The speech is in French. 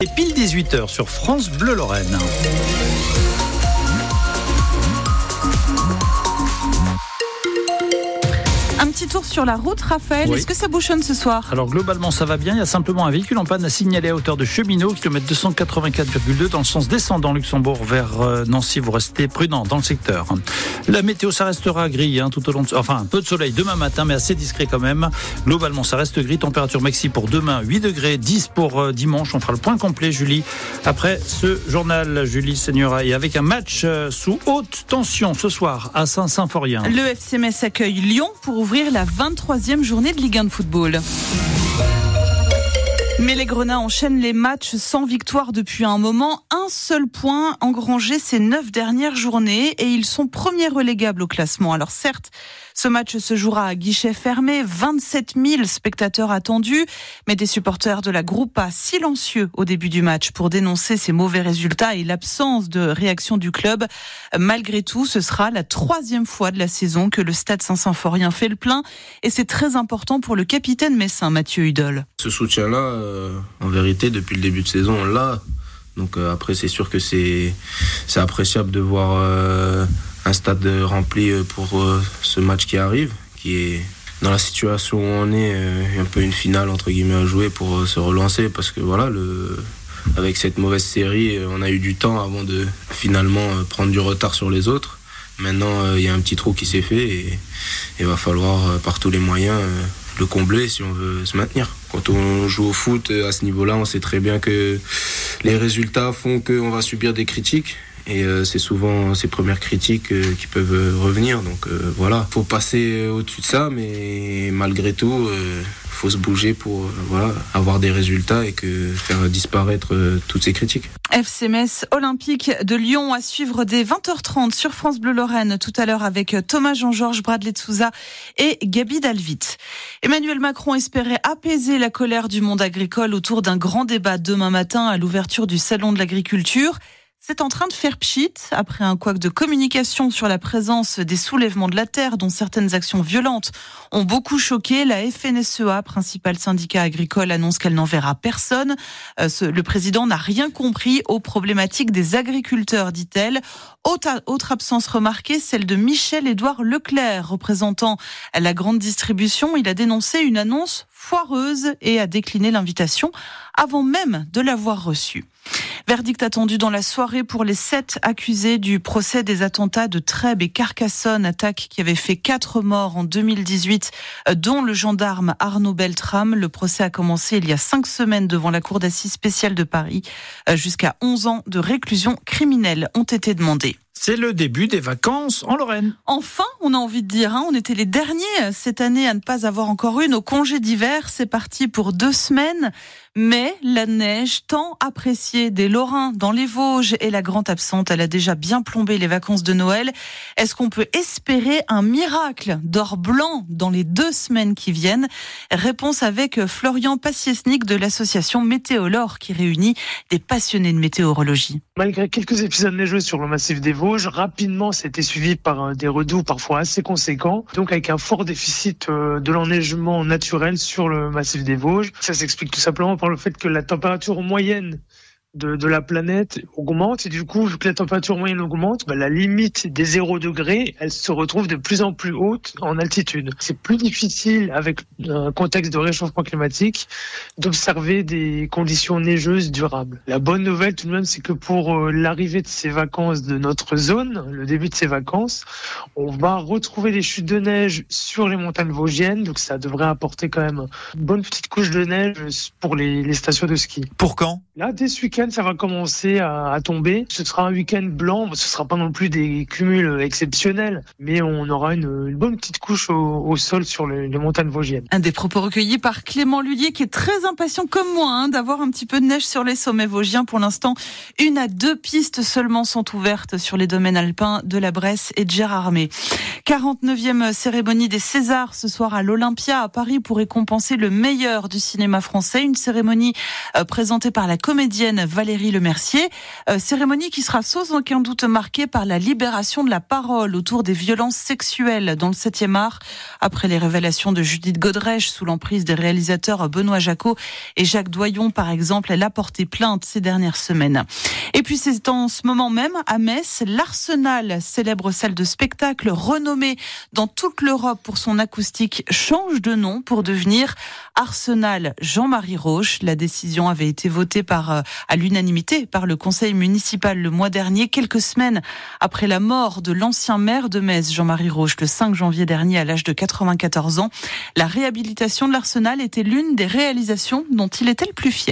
Et pile 18h sur France Bleu Lorraine. Petit tour sur la route, Raphaël. Oui. Est-ce que ça bouchonne ce soir? Alors globalement ça va bien, il y a simplement un véhicule en panne à signaler à hauteur de Cheminot, kilomètre 284,2 dans le sens descendant Luxembourg vers euh, Nancy. Vous restez prudent dans le secteur. La météo ça restera gris hein, tout au long de... Enfin un peu de soleil demain matin mais assez discret quand même. Globalement ça reste gris, température maxi pour demain 8 degrés, 10 pour euh, dimanche. On fera le point complet Julie après ce journal Julie Seigneura et avec un match euh, sous haute tension ce soir à Saint-Symphorien. Le FC Metz accueille Lyon pour ouvrir la 23e journée de Ligue 1 de football. Mais les Grenats enchaînent les matchs sans victoire depuis un moment. Un seul point engrangé ces neuf dernières journées et ils sont premiers relégables au classement. Alors certes, ce match se jouera à guichet fermé, 27 000 spectateurs attendus, mais des supporters de la Groupa silencieux au début du match pour dénoncer ces mauvais résultats et l'absence de réaction du club. Malgré tout, ce sera la troisième fois de la saison que le Stade Saint-Symphorien fait le plein et c'est très important pour le capitaine messin Mathieu Hudol. Ce soutien-là, euh, en vérité, depuis le début de saison, on l'a. Donc euh, après, c'est sûr que c'est appréciable de voir euh, un stade rempli pour ce match qui arrive, qui est dans la situation où on est, un peu une finale entre guillemets à jouer pour se relancer, parce que voilà, le avec cette mauvaise série, on a eu du temps avant de finalement prendre du retard sur les autres. Maintenant, il y a un petit trou qui s'est fait et il va falloir par tous les moyens le combler si on veut se maintenir. Quand on joue au foot euh, à ce niveau-là, on sait très bien que les résultats font qu'on va subir des critiques. Et euh, c'est souvent ces premières critiques euh, qui peuvent euh, revenir. Donc voilà, faut passer au-dessus de ça, mais malgré tout, faut se bouger pour voilà avoir des résultats et que faire disparaître toutes ces critiques. FC Metz Olympique de Lyon à suivre dès 20h30 sur France Bleu Lorraine tout à l'heure avec Thomas Jean-Georges, Bradley Souza et Gabi Dalvit. Emmanuel Macron espérait apaiser la colère du monde agricole autour d'un grand débat demain matin à l'ouverture du salon de l'agriculture. C'est en train de faire pchit après un couac de communication sur la présence des soulèvements de la terre dont certaines actions violentes ont beaucoup choqué. La FNSEA, principal syndicat agricole, annonce qu'elle n'enverra personne. Euh, le président n'a rien compris aux problématiques des agriculteurs, dit-elle. Autre, autre absence remarquée, celle de Michel-Édouard Leclerc, représentant la grande distribution. Il a dénoncé une annonce foireuse et a décliné l'invitation avant même de l'avoir reçue. Verdict attendu dans la soirée pour les sept accusés du procès des attentats de Trèbes et Carcassonne, attaque qui avait fait quatre morts en 2018, euh, dont le gendarme Arnaud Beltrame. Le procès a commencé il y a cinq semaines devant la Cour d'assises spéciale de Paris. Euh, Jusqu'à 11 ans de réclusion criminelle ont été demandés. C'est le début des vacances en Lorraine. Enfin, on a envie de dire, hein, on était les derniers cette année à ne pas avoir encore eu nos congés d'hiver. C'est parti pour deux semaines. Mais la neige, tant appréciée des Lorrains dans les Vosges, est la grande absente. Elle a déjà bien plombé les vacances de Noël. Est-ce qu'on peut espérer un miracle d'or blanc dans les deux semaines qui viennent? Réponse avec Florian Passiesnik de l'association Météolore qui réunit des passionnés de météorologie. Malgré quelques épisodes neigeux sur le massif des Vosges, rapidement c'était suivi par euh, des redoux parfois assez conséquents, donc avec un fort déficit euh, de l'enneigement naturel sur le massif des Vosges. Ça s'explique tout simplement par le fait que la température moyenne de, de la planète augmente et du coup vu que la température moyenne augmente, bah, la limite des 0 degrés, elle se retrouve de plus en plus haute en altitude. C'est plus difficile avec un contexte de réchauffement climatique d'observer des conditions neigeuses durables. La bonne nouvelle tout de même, c'est que pour euh, l'arrivée de ces vacances de notre zone, le début de ces vacances, on va retrouver des chutes de neige sur les montagnes vosgiennes, donc ça devrait apporter quand même une bonne petite couche de neige pour les, les stations de ski. Pour quand? Là, dès ce week-end, ça va commencer à, à tomber. Ce sera un week-end blanc. Ce sera pas non plus des cumuls exceptionnels, mais on aura une, une bonne petite couche au, au sol sur les, les montagnes vosgiennes. Un des propos recueillis par Clément Lullier qui est très impatient comme moi hein, d'avoir un petit peu de neige sur les sommets vosgiens. Pour l'instant, une à deux pistes seulement sont ouvertes sur les domaines alpins de la Bresse et de Gérardmer. 49e cérémonie des Césars ce soir à l'Olympia à Paris pour récompenser le meilleur du cinéma français. Une cérémonie euh, présentée par la comédienne Valérie Lemercier. Euh, cérémonie qui sera sans aucun doute marquée par la libération de la parole autour des violences sexuelles dans le 7e art, après les révélations de Judith Godrèche sous l'emprise des réalisateurs Benoît Jacot et Jacques Doyon, par exemple. Elle a porté plainte ces dernières semaines. Et puis c'est en ce moment même à Metz, l'Arsenal, célèbre salle de spectacle renommée dans toute l'Europe pour son acoustique, change de nom pour devenir Arsenal Jean-Marie Roche. La décision avait été votée par, euh, l'unanimité par le conseil municipal le mois dernier, quelques semaines après la mort de l'ancien maire de Metz, Jean-Marie Roche, le 5 janvier dernier à l'âge de 94 ans. La réhabilitation de l'Arsenal était l'une des réalisations dont il était le plus fier.